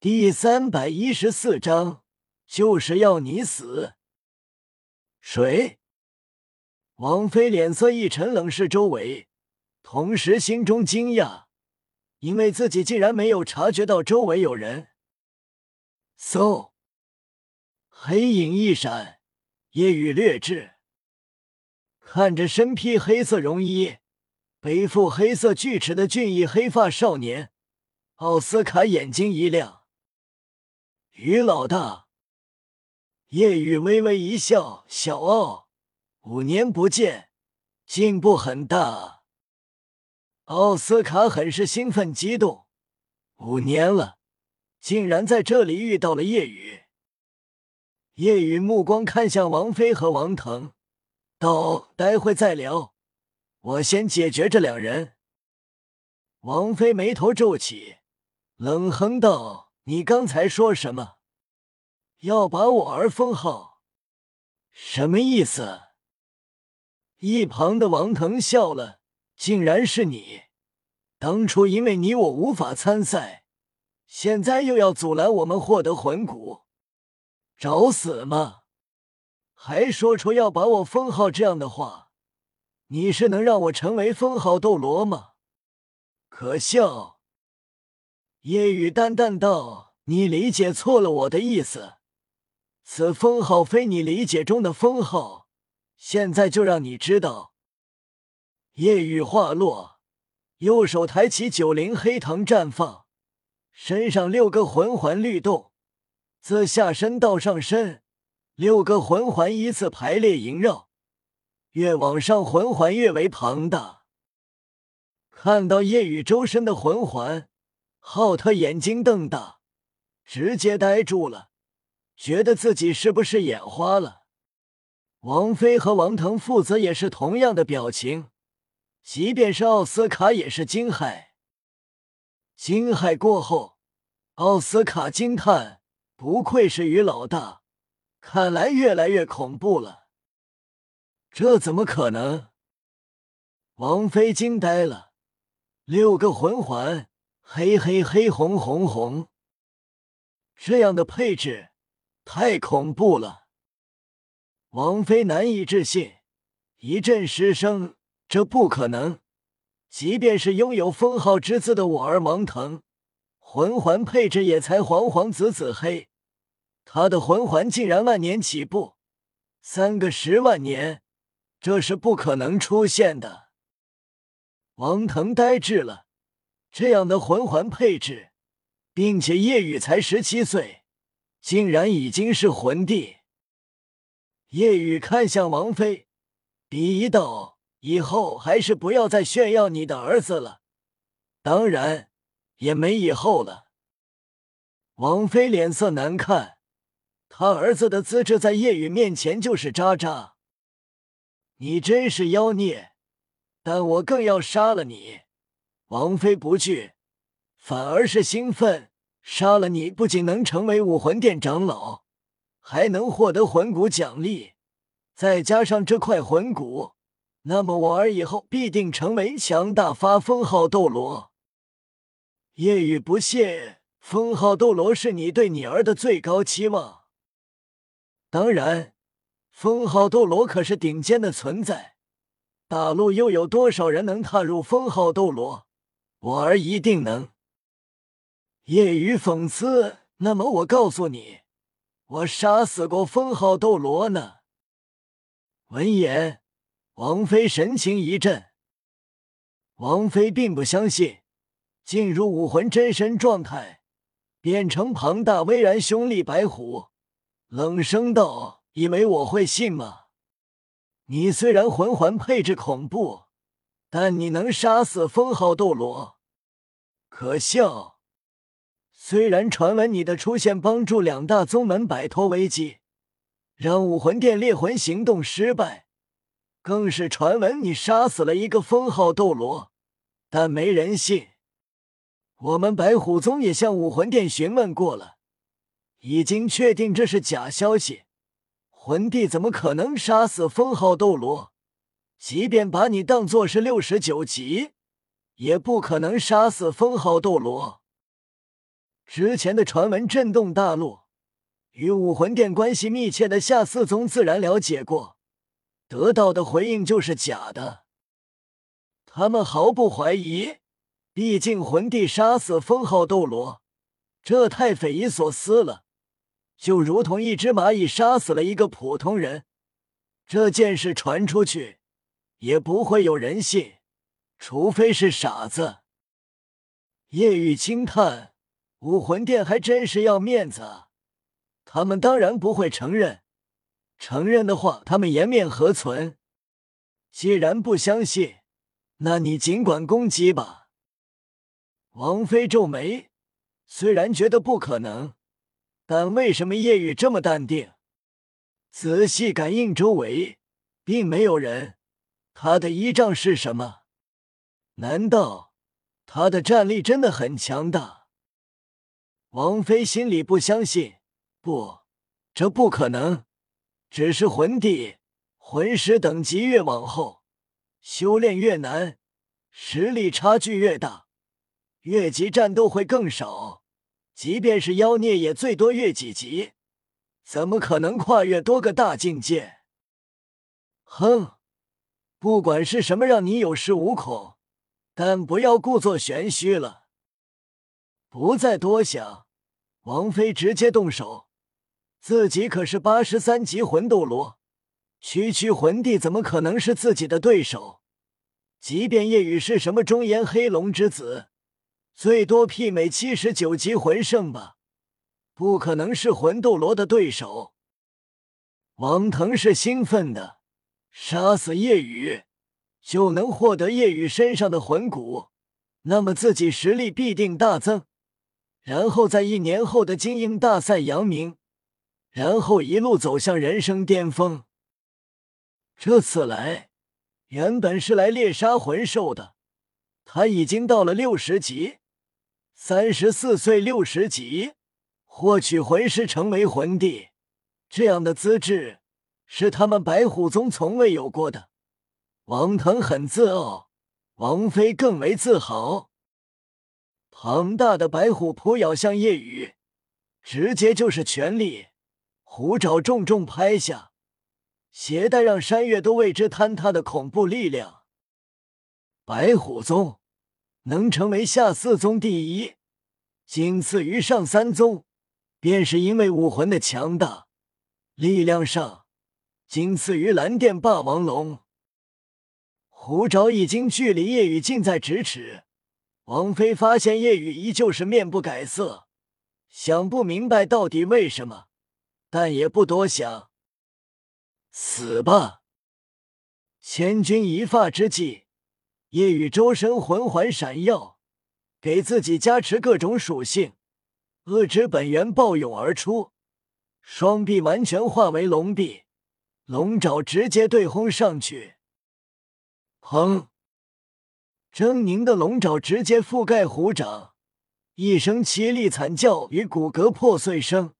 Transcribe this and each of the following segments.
第三百一十四章，就是要你死。谁？王妃脸色一沉，冷视周围，同时心中惊讶，因为自己竟然没有察觉到周围有人。嗖，黑影一闪，夜雨掠至，看着身披黑色绒衣、背负黑色锯齿的俊逸黑发少年，奥斯卡眼睛一亮。于老大，夜雨微微一笑，小奥。五年不见，进步很大。奥斯卡很是兴奋激动，五年了，竟然在这里遇到了夜雨。夜雨目光看向王妃和王腾，道：“待会再聊，我先解决这两人。”王妃眉头皱起，冷哼道：“你刚才说什么？要把我儿封号？什么意思？”一旁的王腾笑了，竟然是你！当初因为你我无法参赛，现在又要阻拦我们获得魂骨，找死吗？还说出要把我封号这样的话，你是能让我成为封号斗罗吗？可笑！夜雨淡淡道：“你理解错了我的意思，此封号非你理解中的封号。”现在就让你知道。夜雨话落，右手抬起九灵黑藤绽放，身上六个魂环律动，自下身到上身，六个魂环依次排列萦绕，越往上魂环越为庞大。看到夜雨周身的魂环，浩特眼睛瞪大，直接呆住了，觉得自己是不是眼花了？王妃和王腾父子也是同样的表情，即便是奥斯卡也是惊骇。惊骇过后，奥斯卡惊叹：“不愧是于老大，看来越来越恐怖了。”这怎么可能？王妃惊呆了，六个魂环，黑黑黑红红红，这样的配置太恐怖了。王妃难以置信，一阵失声：“这不可能！即便是拥有封号之姿的我儿王腾，魂环配置也才黄黄紫紫黑，他的魂环竟然万年起步，三个十万年，这是不可能出现的。”王腾呆滞了，这样的魂环配置，并且叶雨才十七岁，竟然已经是魂帝。夜雨看向王妃，鄙夷道：“以后还是不要再炫耀你的儿子了，当然也没以后了。”王妃脸色难看，他儿子的资质在夜雨面前就是渣渣。你真是妖孽，但我更要杀了你！王妃不惧，反而是兴奋。杀了你，不仅能成为武魂殿长老。还能获得魂骨奖励，再加上这块魂骨，那么我儿以后必定成为强大发封号斗罗。夜雨不屑，封号斗罗是你对你儿的最高期望。当然，封号斗罗可是顶尖的存在，大陆又有多少人能踏入封号斗罗？我儿一定能。业余讽刺，那么我告诉你。我杀死过封号斗罗呢。闻言，王妃神情一震。王妃并不相信，进入武魂真身状态，变成庞大巍然凶厉白虎，冷声道：“以为我会信吗？你虽然魂环配置恐怖，但你能杀死封号斗罗？可笑！”虽然传闻你的出现帮助两大宗门摆脱危机，让武魂殿猎魂行动失败，更是传闻你杀死了一个封号斗罗，但没人信。我们白虎宗也向武魂殿询问过了，已经确定这是假消息。魂帝怎么可能杀死封号斗罗？即便把你当做是六十九级，也不可能杀死封号斗罗。之前的传闻震动大陆，与武魂殿关系密切的夏四宗自然了解过，得到的回应就是假的。他们毫不怀疑，毕竟魂帝杀死封号斗罗，这太匪夷所思了，就如同一只蚂蚁杀死了一个普通人。这件事传出去，也不会有人信，除非是傻子。叶雨轻叹：“武魂殿还真是要面子，他们当然不会承认。承认的话，他们颜面何存？既然不相信，那你尽管攻击吧。”王妃皱眉，虽然觉得不可能，但为什么叶雨这么淡定？仔细感应周围，并没有人。他的依仗是什么？难道他的战力真的很强大？王妃心里不相信，不，这不可能。只是魂帝、魂师等级越往后，修炼越难，实力差距越大，越级战斗会更少。即便是妖孽，也最多越几级。怎么可能跨越多个大境界？哼，不管是什么让你有恃无恐，但不要故作玄虚了。不再多想，王妃直接动手。自己可是八十三级魂斗罗，区区魂帝怎么可能是自己的对手？即便夜雨是什么中炎黑龙之子，最多媲美七十九级魂圣吧。不可能是魂斗罗的对手。王腾是兴奋的，杀死夜雨就能获得夜雨身上的魂骨，那么自己实力必定大增，然后在一年后的精英大赛扬名，然后一路走向人生巅峰。这次来原本是来猎杀魂兽的，他已经到了六十级，三十四岁六十级。获取魂师，成为魂帝，这样的资质是他们白虎宗从未有过的。王腾很自傲，王妃更为自豪。庞大的白虎扑咬向夜雨，直接就是全力，虎爪重重拍下，携带让山岳都为之坍塌的恐怖力量。白虎宗能成为下四宗第一，仅次于上三宗。便是因为武魂的强大，力量上仅次于蓝电霸王龙。虎爪已经距离夜雨近在咫尺，王妃发现夜雨依旧是面不改色，想不明白到底为什么，但也不多想，死吧！千钧一发之际，夜雨周身魂环闪耀，给自己加持各种属性。恶之本源暴涌而出，双臂完全化为龙臂，龙爪直接对轰上去。砰！狰狞的龙爪直接覆盖虎掌，一声凄厉惨叫与骨骼破碎声，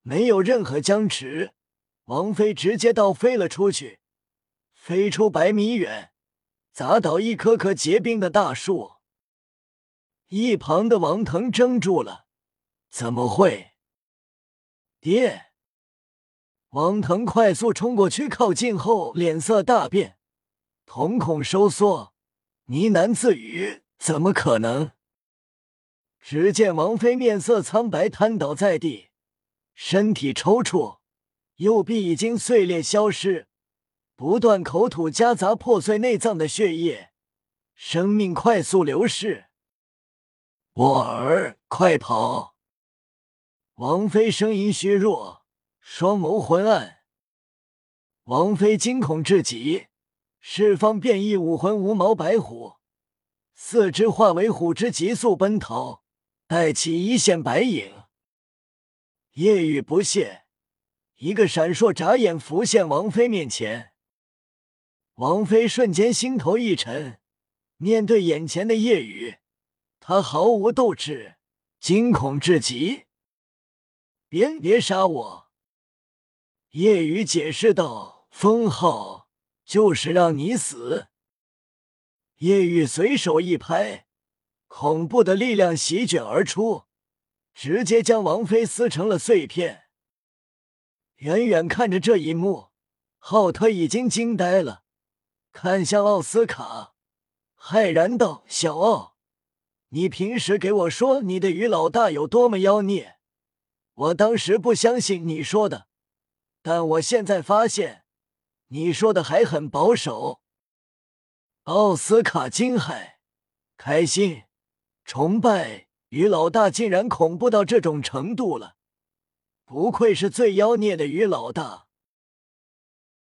没有任何僵持，王妃直接倒飞了出去，飞出百米远，砸倒一棵棵结冰的大树。一旁的王腾怔住了。怎么会？爹！王腾快速冲过去，靠近后脸色大变，瞳孔收缩，呢喃自语：“怎么可能？”只见王妃面色苍白，瘫倒在地，身体抽搐，右臂已经碎裂消失，不断口吐夹杂破碎内脏的血液，生命快速流逝。我儿，快跑！王妃声音虚弱，双眸昏暗。王妃惊恐至极，释放变异武魂无毛白虎，四肢化为虎之急速奔逃，带起一线白影。夜雨不屑，一个闪烁眨眼浮现王妃面前。王妃瞬间心头一沉，面对眼前的夜雨，她毫无斗志，惊恐至极。别别杀我！夜雨解释道：“封号就是让你死。”夜雨随手一拍，恐怖的力量席卷而出，直接将王妃撕成了碎片。远远看着这一幕，浩特已经惊呆了，看向奥斯卡，骇然道：“小奥，你平时给我说你的于老大有多么妖孽，我当时不相信你说的，但我现在发现，你说的还很保守。”奥斯卡惊骇、开心、崇拜，于老大竟然恐怖到这种程度了！不愧是最妖孽的于老大，